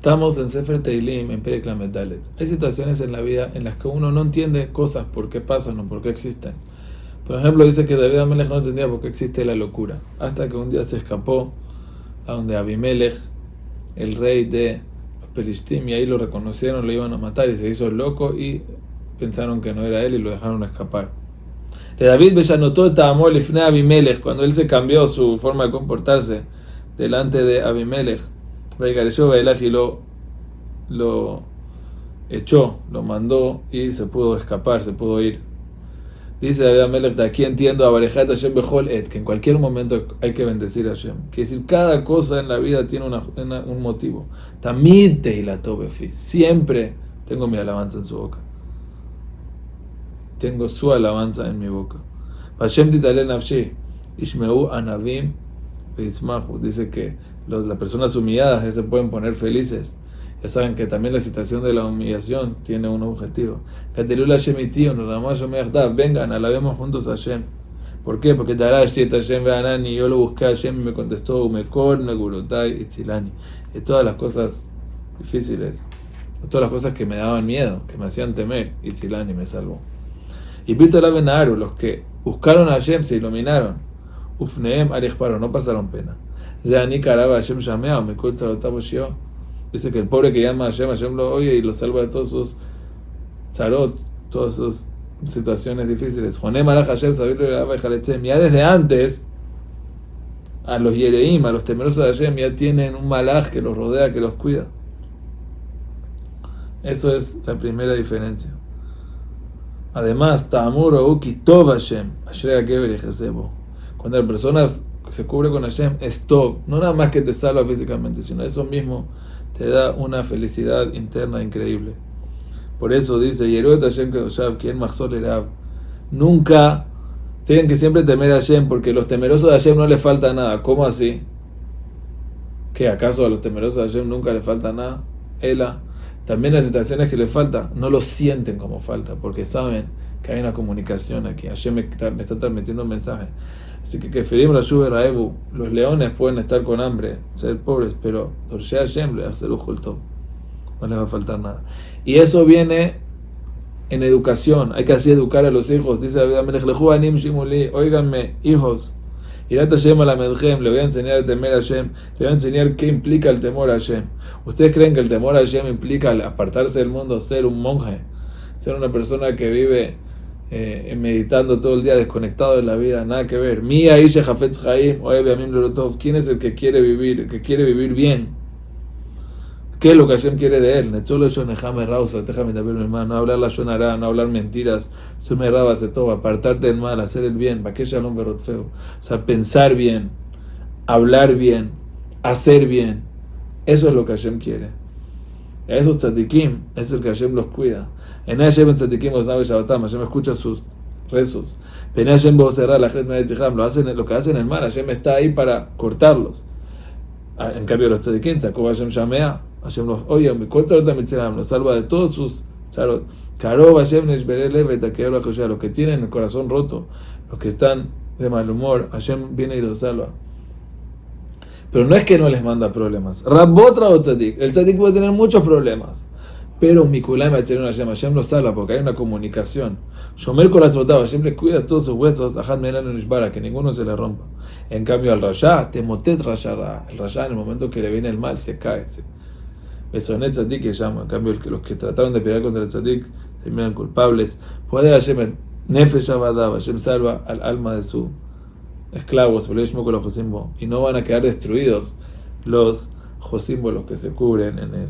Estamos en Sefer Teilim, en Perek Dalet. Hay situaciones en la vida en las que uno no entiende cosas por qué pasan o por qué existen. Por ejemplo, dice que David Amelech no entendía por qué existe la locura. Hasta que un día se escapó a donde Abimelech, el rey de los y ahí lo reconocieron, lo iban a matar y se hizo loco y pensaron que no era él y lo dejaron escapar. De David Bellanotó Ifne Abimelech, cuando él se cambió su forma de comportarse delante de Abimelech y lo, lo echó, lo mandó y se pudo escapar, se pudo ir. Dice David Amelech, de aquí entiendo a Barejat Hashem que en cualquier momento hay que bendecir a Hashem. Quiere decir, cada cosa en la vida tiene un motivo. Tamid la Tobefi. Siempre tengo mi alabanza en su boca. Tengo su alabanza en mi boca. Hashem Titale Nafshi. Ishmeu Anavim Dice que las personas humilladas ya se pueden poner felices. Ya saben que también la situación de la humillación tiene un objetivo. Vengan, alabemos juntos a Hashem. ¿Por qué? Porque Hashem y yo lo busqué a Hashem y me contestó Umekol, Negurotai, Itzilani. Y todas las cosas difíciles, todas las cosas que me daban miedo, que me hacían temer, Itzilani me salvó. Y Pito Benaru, los que buscaron a Hashem se iluminaron. Ufneem paro no pasaron pena. Dice que el pobre que llama a Hashem, Hashem lo oye y lo salva de todos sus charot, todas sus situaciones difíciles. Ya desde antes, a los Yereim, a los temerosos de Hashem, ya tienen un malaj que los rodea, que los cuida. Eso es la primera diferencia. Además, Ta'amur Uki Tov Hashem, Cuando las personas se cubre con Hashem es top, no nada más que te salva físicamente, sino eso mismo te da una felicidad interna increíble. Por eso dice, Yeruet Hashem quien Nunca tienen que siempre temer a Hashem, porque los temerosos de Hashem no les falta nada. ¿Cómo así? ¿Que acaso a los temerosos de Hashem nunca les falta nada? Ela. También las situaciones que les falta, no lo sienten como falta, porque saben que hay una comunicación aquí. Hashem me está, me está transmitiendo un mensaje. Así que que ferim la Raebu, los leones pueden estar con hambre, ser pobres, pero no les va a faltar nada. Y eso viene en educación, hay que así educar a los hijos. Dice David oíganme, hijos, Irata Hashem la Medjem, le voy a enseñar a temer a Hashem, le voy a enseñar qué implica el temor a Hashem. ¿Ustedes creen que el temor a Hashem implica apartarse del mundo, ser un monje, ser una persona que vive eh, meditando todo el día desconectado de la vida, nada que ver. Mía Isha Jafetz Haim, ¿quién es el que quiere vivir, que quiere vivir bien? ¿Qué es lo que Hashem quiere de él? No hablar la shonara, no hablar mentiras, todo, apartarte del mal, hacer el bien, o sea, pensar bien, hablar bien, hacer bien. Eso es lo que Hashem quiere. A esos tzadikim es el que Hashem los cuida. En Hashem tzadikim los naves Shabbatam, Hashem escucha sus rezos. En Hashem lo hacen lo que hacen en el mar, Hashem está ahí para cortarlos. Ah, en cambio los tzadikim, Jacob Hashem Shamea, Hashem los oye, mi los salva de todos sus charot. Karov Hashem los que tienen el corazón roto, los que están de mal humor, Hashem viene y los salva. Pero no es que no les manda problemas. Rabotra o tzadik. El tzadik puede tener muchos problemas. Pero Macheron Hashem, Hashem lo salva porque hay una comunicación. Shomer Koratzotaba, siempre cuida todos sus huesos, Ahad Menan Nishbara, que ninguno se le rompa. En cambio, al Rasha, Temotet Rasha, el Rasha en el momento que le viene el mal se cae. Besonet Tzadik que llama. En cambio, los que trataron de pelear contra el Tzadik terminan culpables. Puede Hashem, Nefesh Hashem salva al alma de su esclavos, y no van a quedar destruidos los josímbolos que se cubren en él.